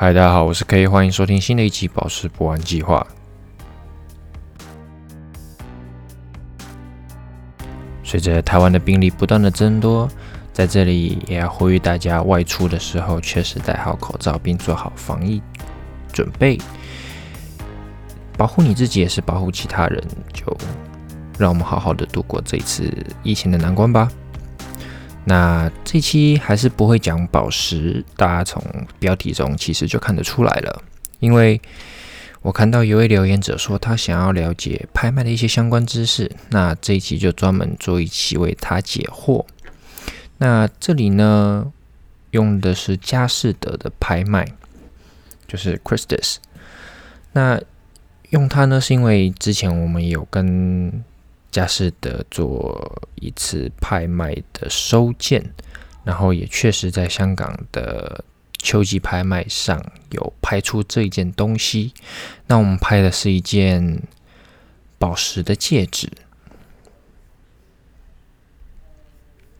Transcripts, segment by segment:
嗨，大家好，我是 K，欢迎收听新的一期《宝石不玩计划》。随着台湾的病例不断的增多，在这里也要呼吁大家，外出的时候确实戴好口罩，并做好防疫准备，保护你自己也是保护其他人。就让我们好好的度过这一次疫情的难关吧。那这期还是不会讲宝石，大家从标题中其实就看得出来了。因为我看到有位留言者说他想要了解拍卖的一些相关知识，那这一期就专门做一期为他解惑。那这里呢，用的是佳士得的拍卖，就是 Christus。那用它呢，是因为之前我们有跟佳士得做一次拍卖的收件，然后也确实在香港的秋季拍卖上有拍出这一件东西。那我们拍的是一件宝石的戒指，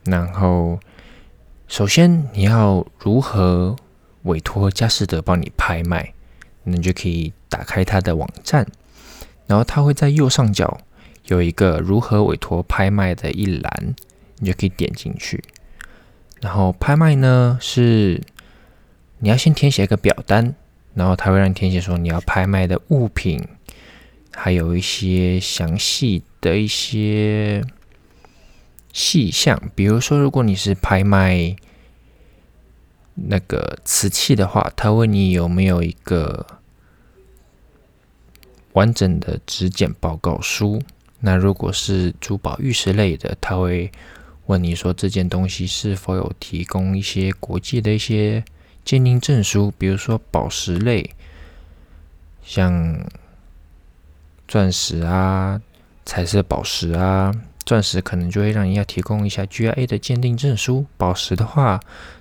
然后首先你要如何委托佳士得帮你拍卖，你就可以打开它的网站，然后它会在右上角。有一个如何委托拍卖的一栏，你就可以点进去。然后拍卖呢是你要先填写一个表单，然后他会让你填写说你要拍卖的物品，还有一些详细的一些细项。比如说，如果你是拍卖那个瓷器的话，他问你有没有一个完整的质检报告书。那如果是珠宝玉石类的，他会问你说这件东西是否有提供一些国际的一些鉴定证书，比如说宝石类，像钻石啊、彩色宝石啊，钻石可能就会让你要提供一下 GIA 的鉴定证书，宝石的话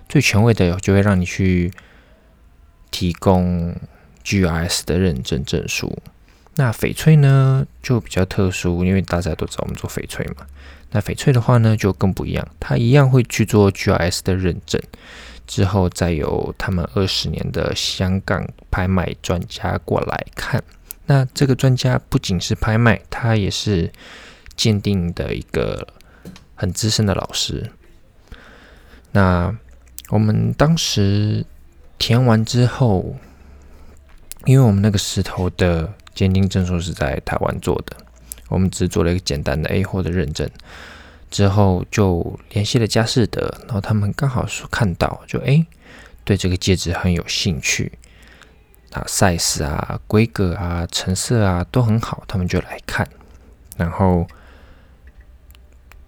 最权威的就会让你去提供 GIS 的认证证书。那翡翠呢就比较特殊，因为大家都知道我们做翡翠嘛。那翡翠的话呢就更不一样，它一样会去做 GIS 的认证，之后再由他们二十年的香港拍卖专家过来看。那这个专家不仅是拍卖，他也是鉴定的一个很资深的老师。那我们当时填完之后，因为我们那个石头的。鉴定证书是在台湾做的，我们只做了一个简单的 A 货的认证，之后就联系了佳士得，然后他们刚好说看到，就哎对这个戒指很有兴趣，啊 size 啊规格啊成色啊都很好，他们就来看。然后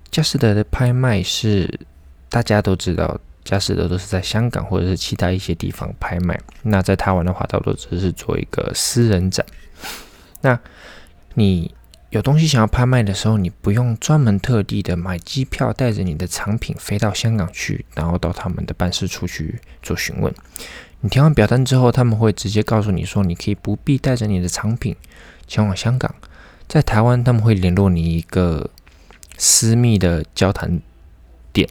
佳士得的拍卖是大家都知道，佳士得都是在香港或者是其他一些地方拍卖，那在台湾的话，大多只是做一个私人展。那你有东西想要拍卖的时候，你不用专门特地的买机票，带着你的藏品飞到香港去，然后到他们的办事处去做询问。你填完表单之后，他们会直接告诉你说，你可以不必带着你的藏品前往香港，在台湾他们会联络你一个私密的交谈点，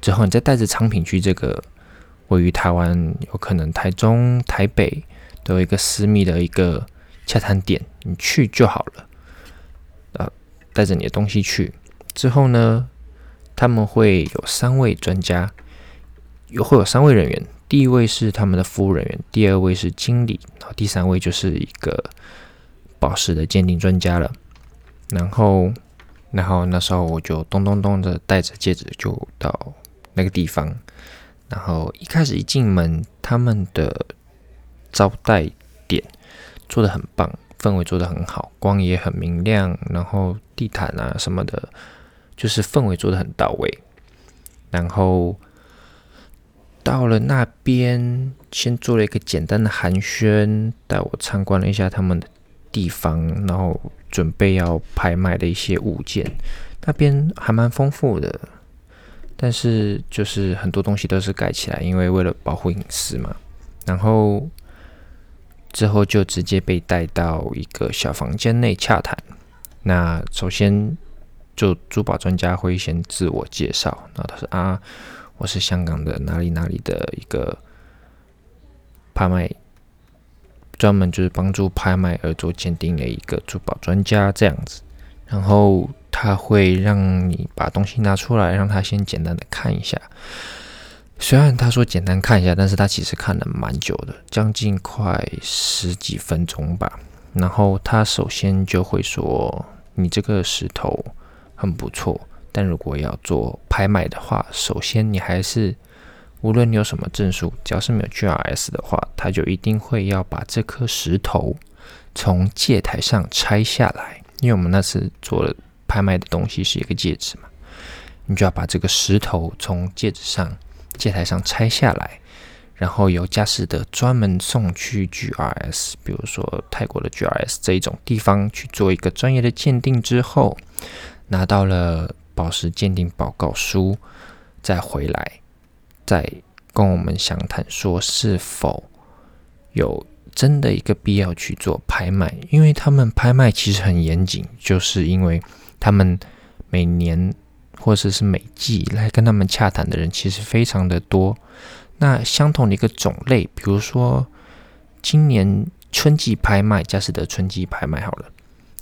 之后你再带着藏品去这个位于台湾，有可能台中、台北都有一个私密的一个。洽谈点，你去就好了。呃，带着你的东西去之后呢，他们会有三位专家，有会有三位人员。第一位是他们的服务人员，第二位是经理，然后第三位就是一个宝石的鉴定专家了。然后，然后那时候我就咚咚咚的带着戒指就到那个地方。然后一开始一进门，他们的招待。做的很棒，氛围做的很好，光也很明亮，然后地毯啊什么的，就是氛围做的很到位。然后到了那边，先做了一个简单的寒暄，带我参观了一下他们的地方，然后准备要拍卖的一些物件。那边还蛮丰富的，但是就是很多东西都是盖起来，因为为了保护隐私嘛。然后。之后就直接被带到一个小房间内洽谈。那首先就珠宝专家会先自我介绍，然后他说啊，我是香港的哪里哪里的一个拍卖专门就是帮助拍卖而做鉴定的一个珠宝专家这样子。然后他会让你把东西拿出来，让他先简单的看一下。虽然他说简单看一下，但是他其实看了蛮久的，将近快十几分钟吧。然后他首先就会说：“你这个石头很不错，但如果要做拍卖的话，首先你还是无论你有什么证书，只要是没有 GRS 的话，他就一定会要把这颗石头从戒台上拆下来。因为我们那次做了拍卖的东西是一个戒指嘛，你就要把这个石头从戒指上。”戒台上拆下来，然后由佳士得专门送去 GRS，比如说泰国的 GRS 这一种地方去做一个专业的鉴定之后，拿到了宝石鉴定报告书，再回来再跟我们详谈说是否有真的一个必要去做拍卖，因为他们拍卖其实很严谨，就是因为他们每年。或者是美季来跟他们洽谈的人其实非常的多。那相同的一个种类，比如说今年春季拍卖，佳士得春季拍卖好了，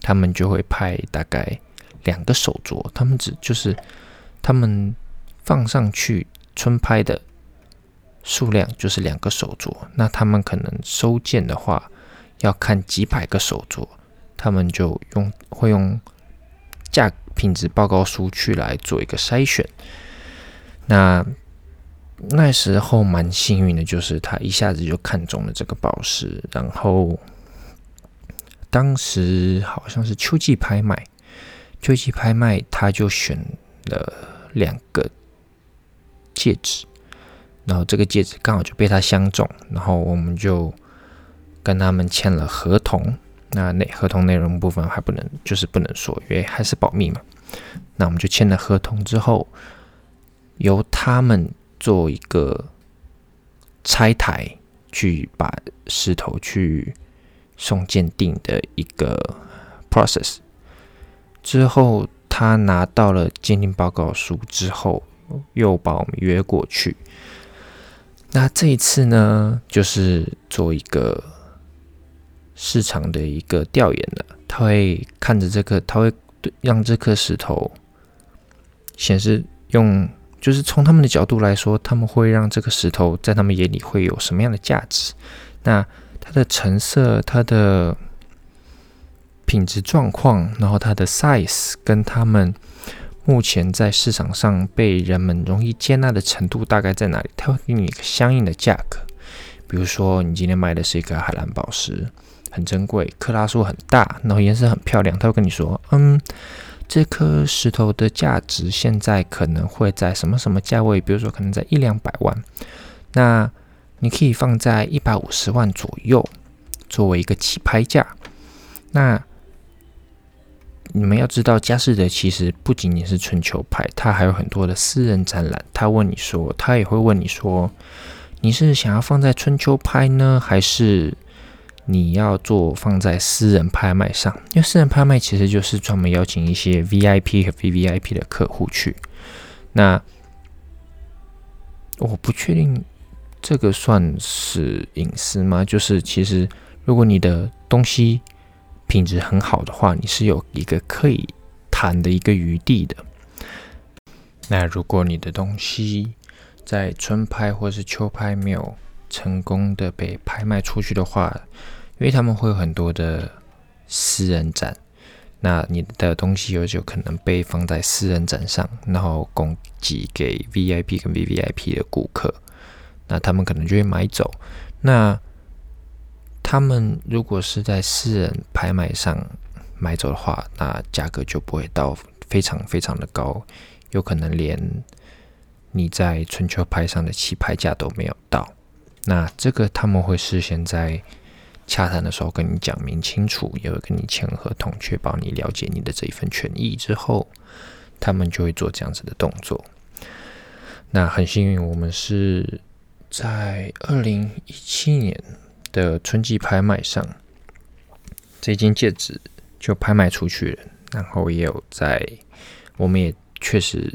他们就会拍大概两个手镯，他们只就是他们放上去春拍的数量就是两个手镯。那他们可能收件的话要看几百个手镯，他们就用会用价。品质报告书去来做一个筛选，那那时候蛮幸运的，就是他一下子就看中了这个宝石，然后当时好像是秋季拍卖，秋季拍卖他就选了两个戒指，然后这个戒指刚好就被他相中，然后我们就跟他们签了合同。那内合同内容部分还不能，就是不能说，因为还是保密嘛。那我们就签了合同之后，由他们做一个拆台，去把石头去送鉴定的一个 process。之后他拿到了鉴定报告书之后，又把我们约过去。那这一次呢，就是做一个。市场的一个调研的，他会看着这颗，他会让这颗石头显示用，就是从他们的角度来说，他们会让这个石头在他们眼里会有什么样的价值？那它的成色、它的品质状况，然后它的 size 跟他们目前在市场上被人们容易接纳的程度大概在哪里？他会给你一个相应的价格。比如说，你今天卖的是一个海蓝宝石。很珍贵，克拉数很大，然后颜色很漂亮。他会跟你说：“嗯，这颗石头的价值现在可能会在什么什么价位？比如说，可能在一两百万。那你可以放在一百五十万左右，作为一个起拍价。那你们要知道，佳士得其实不仅仅是春秋拍，它还有很多的私人展览。他问你说，他也会问你说，你是想要放在春秋拍呢，还是？”你要做放在私人拍卖上，因为私人拍卖其实就是专门邀请一些 VIP 和 VVIP 的客户去。那我不确定这个算是隐私吗？就是其实如果你的东西品质很好的话，你是有一个可以谈的一个余地的。那如果你的东西在春拍或是秋拍没有，成功的被拍卖出去的话，因为他们会有很多的私人展，那你的东西有就可能被放在私人展上，然后供给给 VIP 跟 VVIP 的顾客，那他们可能就会买走。那他们如果是在私人拍卖上买走的话，那价格就不会到非常非常的高，有可能连你在春秋拍上的起拍价都没有到。那这个他们会事先在洽谈的时候跟你讲明清楚，也会跟你签合同，确保你了解你的这一份权益之后，他们就会做这样子的动作。那很幸运，我们是在二零一七年的春季拍卖上，这件戒指就拍卖出去了。然后也有在，我们也确实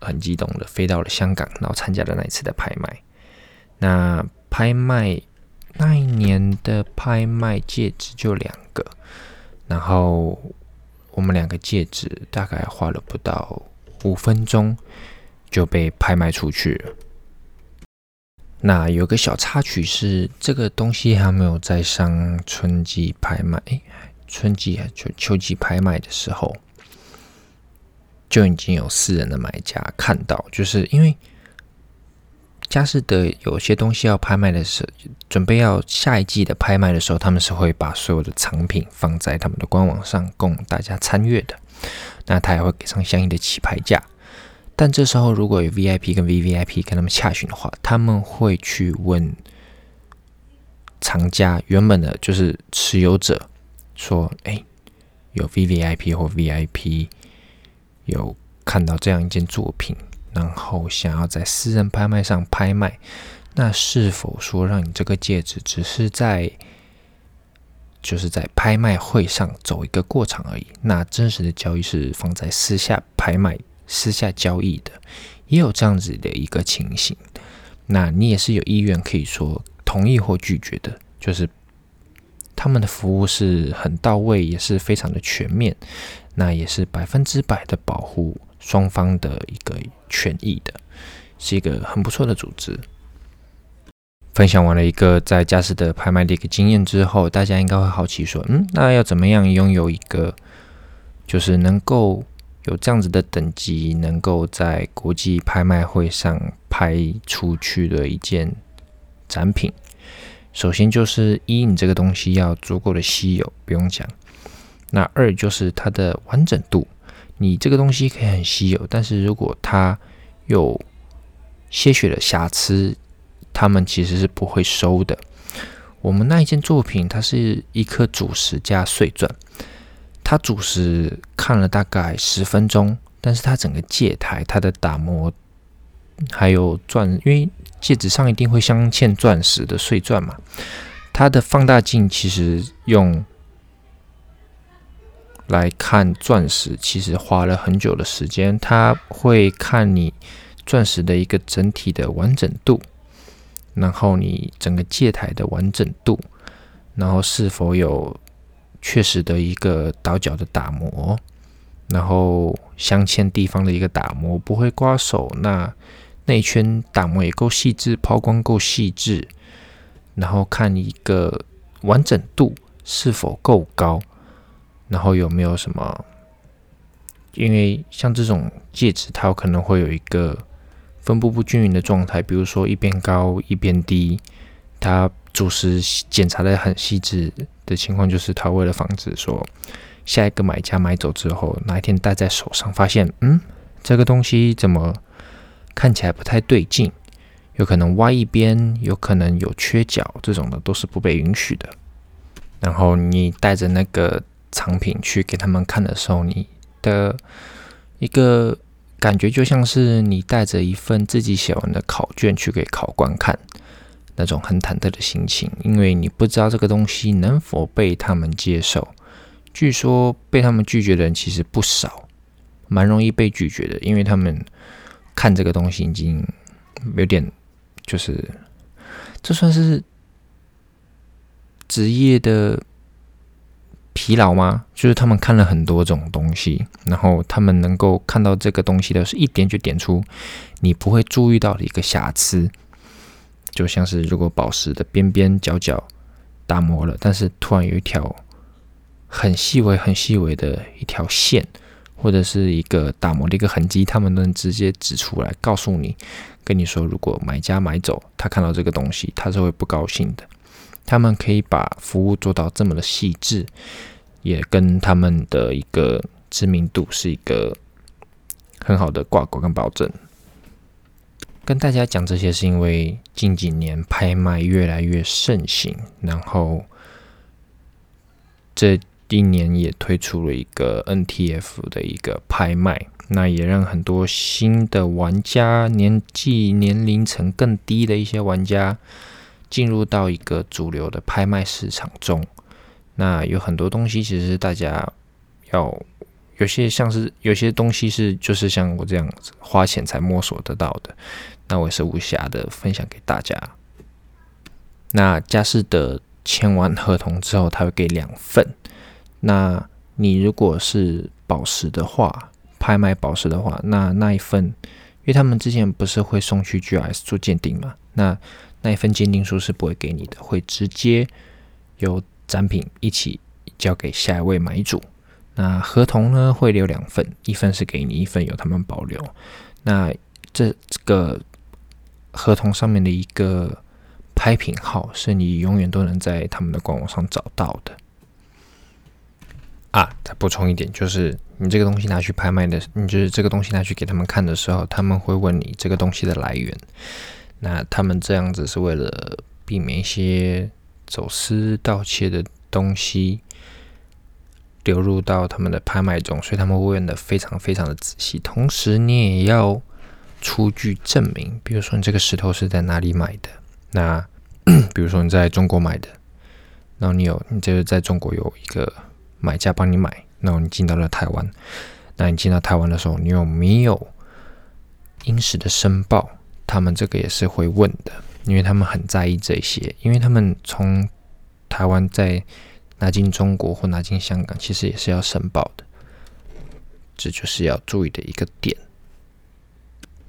很激动的飞到了香港，然后参加了那一次的拍卖。那拍卖那一年的拍卖戒指就两个，然后我们两个戒指大概花了不到五分钟就被拍卖出去了。那有个小插曲是，这个东西还没有在上春季拍卖，春季还秋秋季拍卖的时候，就已经有私人的买家看到，就是因为。佳士得有些东西要拍卖的时候，准备要下一季的拍卖的时候，他们是会把所有的藏品放在他们的官网上供大家参阅的。那他也会给上相应的起拍价。但这时候如果有 VIP 跟 VVIP 跟他们洽询的话，他们会去问藏家原本的就是持有者说：“哎，有 VVIP 或 VIP 有看到这样一件作品。”然后想要在私人拍卖上拍卖，那是否说让你这个戒指只是在，就是在拍卖会上走一个过场而已？那真实的交易是放在私下拍卖、私下交易的，也有这样子的一个情形。那你也是有意愿可以说同意或拒绝的，就是他们的服务是很到位，也是非常的全面，那也是百分之百的保护。双方的一个权益的，是一个很不错的组织。分享完了一个在佳士得拍卖的一个经验之后，大家应该会好奇说：“嗯，那要怎么样拥有一个，就是能够有这样子的等级，能够在国际拍卖会上拍出去的一件展品？首先就是一，你这个东西要足够的稀有，不用讲。那二就是它的完整度。”你这个东西可以很稀有，但是如果它有些许的瑕疵，他们其实是不会收的。我们那一件作品，它是一颗主石加碎钻，它主石看了大概十分钟，但是它整个戒台、它的打磨还有钻，因为戒指上一定会镶嵌钻石的碎钻嘛，它的放大镜其实用。来看钻石，其实花了很久的时间。他会看你钻石的一个整体的完整度，然后你整个戒台的完整度，然后是否有确实的一个倒角的打磨，然后镶嵌地方的一个打磨不会刮手，那内圈打磨也够细致，抛光够细致，然后看一个完整度是否够高。然后有没有什么？因为像这种戒指，它有可能会有一个分布不均匀的状态，比如说一边高一边低。它主石检查的很细致的情况，就是它为了防止说下一个买家买走之后，哪一天戴在手上发现，嗯，这个东西怎么看起来不太对劲？有可能歪一边，有可能有缺角，这种的都是不被允许的。然后你带着那个。藏品去给他们看的时候，你的一个感觉就像是你带着一份自己写完的考卷去给考官看，那种很忐忑的心情，因为你不知道这个东西能否被他们接受。据说被他们拒绝的人其实不少，蛮容易被拒绝的，因为他们看这个东西已经有点，就是这算是职业的。疲劳吗？就是他们看了很多种东西，然后他们能够看到这个东西的是一点就点出你不会注意到的一个瑕疵，就像是如果宝石的边边角角打磨了，但是突然有一条很细微、很细微的一条线，或者是一个打磨的一个痕迹，他们能直接指出来，告诉你，跟你说，如果买家买走，他看到这个东西，他是会不高兴的。他们可以把服务做到这么的细致，也跟他们的一个知名度是一个很好的挂钩跟保证。跟大家讲这些，是因为近几年拍卖越来越盛行，然后这一年也推出了一个 NTF 的一个拍卖，那也让很多新的玩家，年纪年龄层更低的一些玩家。进入到一个主流的拍卖市场中，那有很多东西其实大家要有些像是有些东西是就是像我这样子花钱才摸索得到的，那我也是无暇的分享给大家。那佳士得签完合同之后，他会给两份。那你如果是宝石的话，拍卖宝石的话，那那一份，因为他们之前不是会送去 GS 做鉴定嘛？那那一份鉴定书是不会给你的，会直接由展品一起交给下一位买主。那合同呢会留两份，一份是给你，一份由他们保留。那这这个合同上面的一个拍品号是你永远都能在他们的官网上找到的。啊，再补充一点，就是你这个东西拿去拍卖的，你就是这个东西拿去给他们看的时候，他们会问你这个东西的来源。那他们这样子是为了避免一些走私盗窃的东西流入到他们的拍卖中，所以他们问的非常非常的仔细。同时，你也要出具证明，比如说你这个石头是在哪里买的，那比如说你在中国买的，然后你有你就是在中国有一个。买家帮你买，然后你进到了台湾。那你进到台湾的时候，你有没有因时的申报？他们这个也是会问的，因为他们很在意这些。因为他们从台湾再拿进中国或拿进香港，其实也是要申报的。这就是要注意的一个点。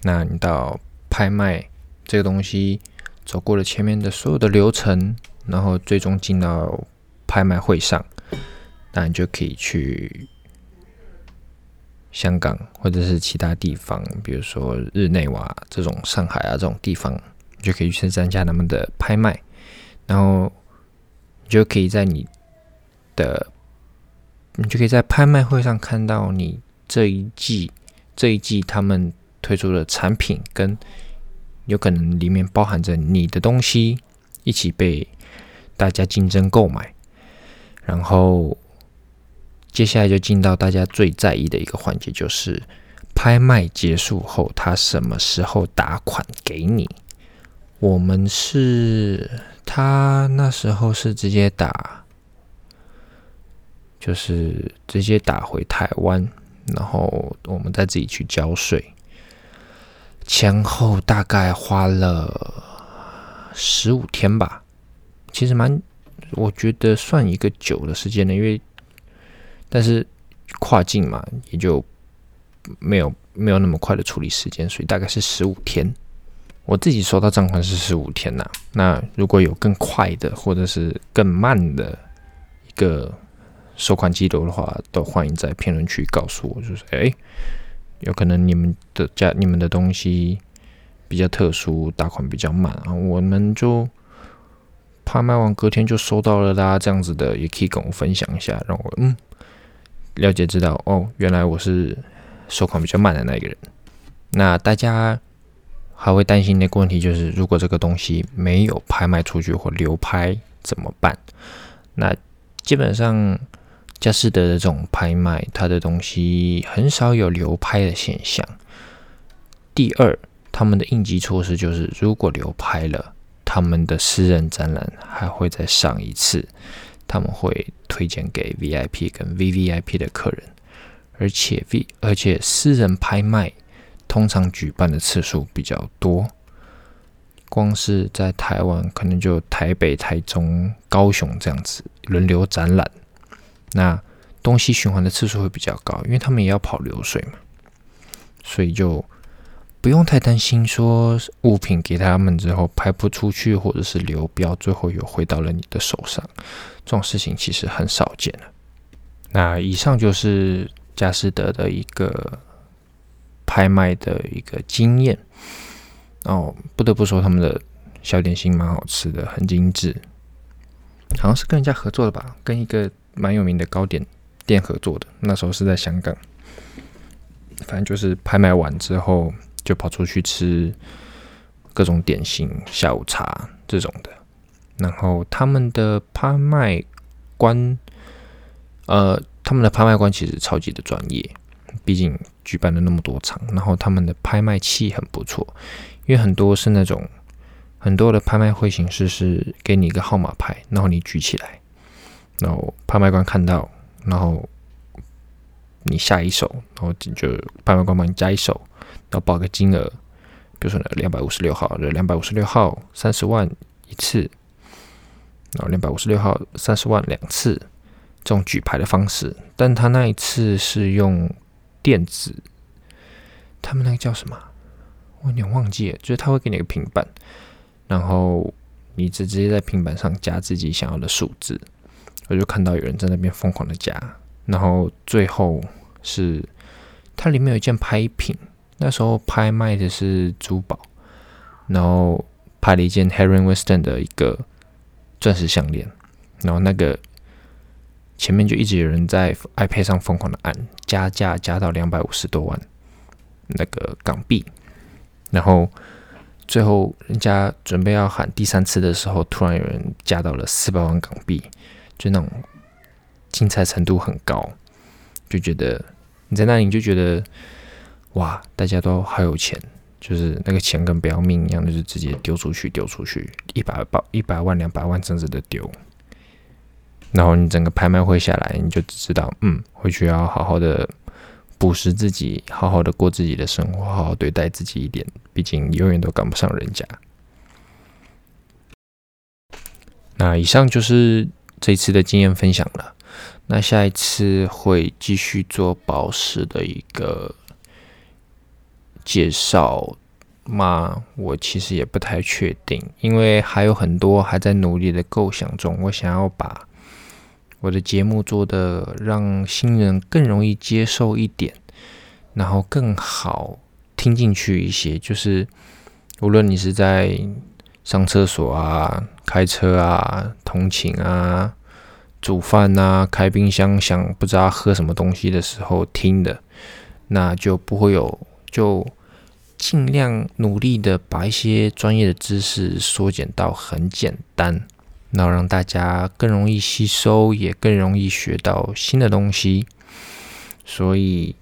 那你到拍卖这个东西，走过了前面的所有的流程，然后最终进到拍卖会上。那你就可以去香港或者是其他地方，比如说日内瓦这种、上海啊这种地方，你就可以去参加他们的拍卖，然后你就可以在你的，你就可以在拍卖会上看到你这一季这一季他们推出的产品，跟有可能里面包含着你的东西一起被大家竞争购买，然后。接下来就进到大家最在意的一个环节，就是拍卖结束后，他什么时候打款给你？我们是他那时候是直接打，就是直接打回台湾，然后我们再自己去交税，前后大概花了十五天吧，其实蛮，我觉得算一个久的时间呢，因为。但是跨境嘛，也就没有没有那么快的处理时间，所以大概是十五天。我自己收到账款是十五天呐。那如果有更快的或者是更慢的一个收款记录的话，都欢迎在评论区告诉我。就是哎，有可能你们的家你们的东西比较特殊，打款比较慢啊，我们就拍卖完隔天就收到了啦。这样子的也可以跟我分享一下，让我嗯。了解知道哦，原来我是收款比较慢的那一个人。那大家还会担心那个问题，就是如果这个东西没有拍卖出去或流拍怎么办？那基本上佳士得的这种拍卖，它的东西很少有流拍的现象。第二，他们的应急措施就是，如果流拍了，他们的私人展览还会再上一次。他们会推荐给 VIP 跟 VVIP 的客人，而且 V 而且私人拍卖通常举办的次数比较多，光是在台湾可能就台北、台中、高雄这样子轮流展览，那东西循环的次数会比较高，因为他们也要跑流水嘛，所以就。不用太担心，说物品给他们之后拍不出去，或者是流标，最后又回到了你的手上，这种事情其实很少见了。那以上就是佳士得的一个拍卖的一个经验。哦，不得不说他们的小点心蛮好吃的，很精致，好像是跟人家合作的吧，跟一个蛮有名的糕点店合作的。那时候是在香港，反正就是拍卖完之后。就跑出去吃各种点心、下午茶这种的。然后他们的拍卖官，呃，他们的拍卖官其实超级的专业，毕竟举办了那么多场。然后他们的拍卖器很不错，因为很多是那种很多的拍卖会形式是给你一个号码牌，然后你举起来，然后拍卖官看到，然后你下一手，然后就拍卖官帮你加一手。然后报个金额，比如说，两百五十六号，两百五十六号三十万一次，然后两百五十六号三十万两次这种举牌的方式，但他那一次是用电子，他们那个叫什么？我有点忘记了，就是他会给你一个平板，然后你直直接在平板上加自己想要的数字，我就看到有人在那边疯狂的加，然后最后是它里面有一件拍品，那时候拍卖的是珠宝，然后拍了一件 Harry Winston 的一个钻石项链，然后那个前面就一直有人在 iPad 上疯狂的按加价，加到两百五十多万那个港币。然后最后人家准备要喊第三次的时候，突然有人加到了四百万港币，就那种精彩程度很高，就觉得你在那里就觉得哇，大家都好有钱，就是那个钱跟不要命一样，就是直接丢出去，丢出去，一百包一百万、两百万，真的丢。然后你整个拍卖会下来，你就知道，嗯，回去要好好的。捕食自己，好好的过自己的生活，好好对待自己一点。毕竟永远都赶不上人家。那以上就是这次的经验分享了。那下一次会继续做宝石的一个介绍吗？我其实也不太确定，因为还有很多还在努力的构想中。我想要把。我的节目做的让新人更容易接受一点，然后更好听进去一些。就是无论你是在上厕所啊、开车啊、通勤啊、煮饭啊、开冰箱想不知道喝什么东西的时候听的，那就不会有，就尽量努力的把一些专业的知识缩减到很简单。然后让大家更容易吸收，也更容易学到新的东西。所以，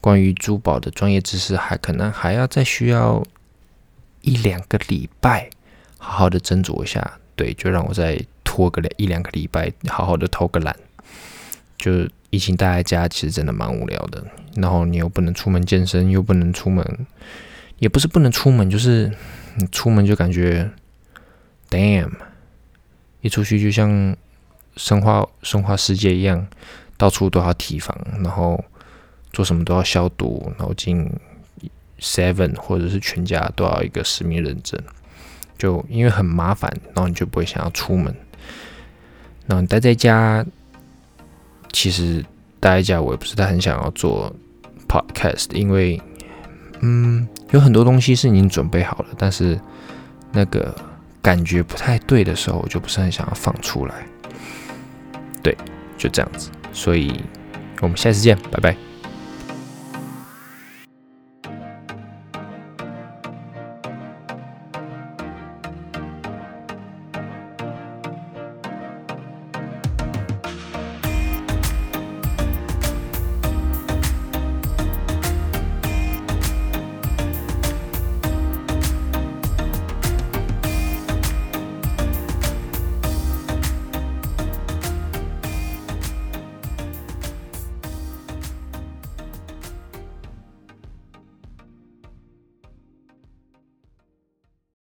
关于珠宝的专业知识，还可能还要再需要一两个礼拜，好好的斟酌一下。对，就让我再拖个两一两个礼拜，好好的偷个懒。就疫情待在家，其实真的蛮无聊的。然后你又不能出门健身，又不能出门，也不是不能出门，就是你出门就感觉，damn。一出去就像生化生化世界一样，到处都要提防，然后做什么都要消毒，然后进 Seven 或者是全家都要一个实名认证，就因为很麻烦，然后你就不会想要出门。然后你待在家，其实待在家我也不是太很想要做 Podcast，因为嗯，有很多东西是已经准备好了，但是那个。感觉不太对的时候，我就不是很想要放出来。对，就这样子。所以，我们下次见，拜拜。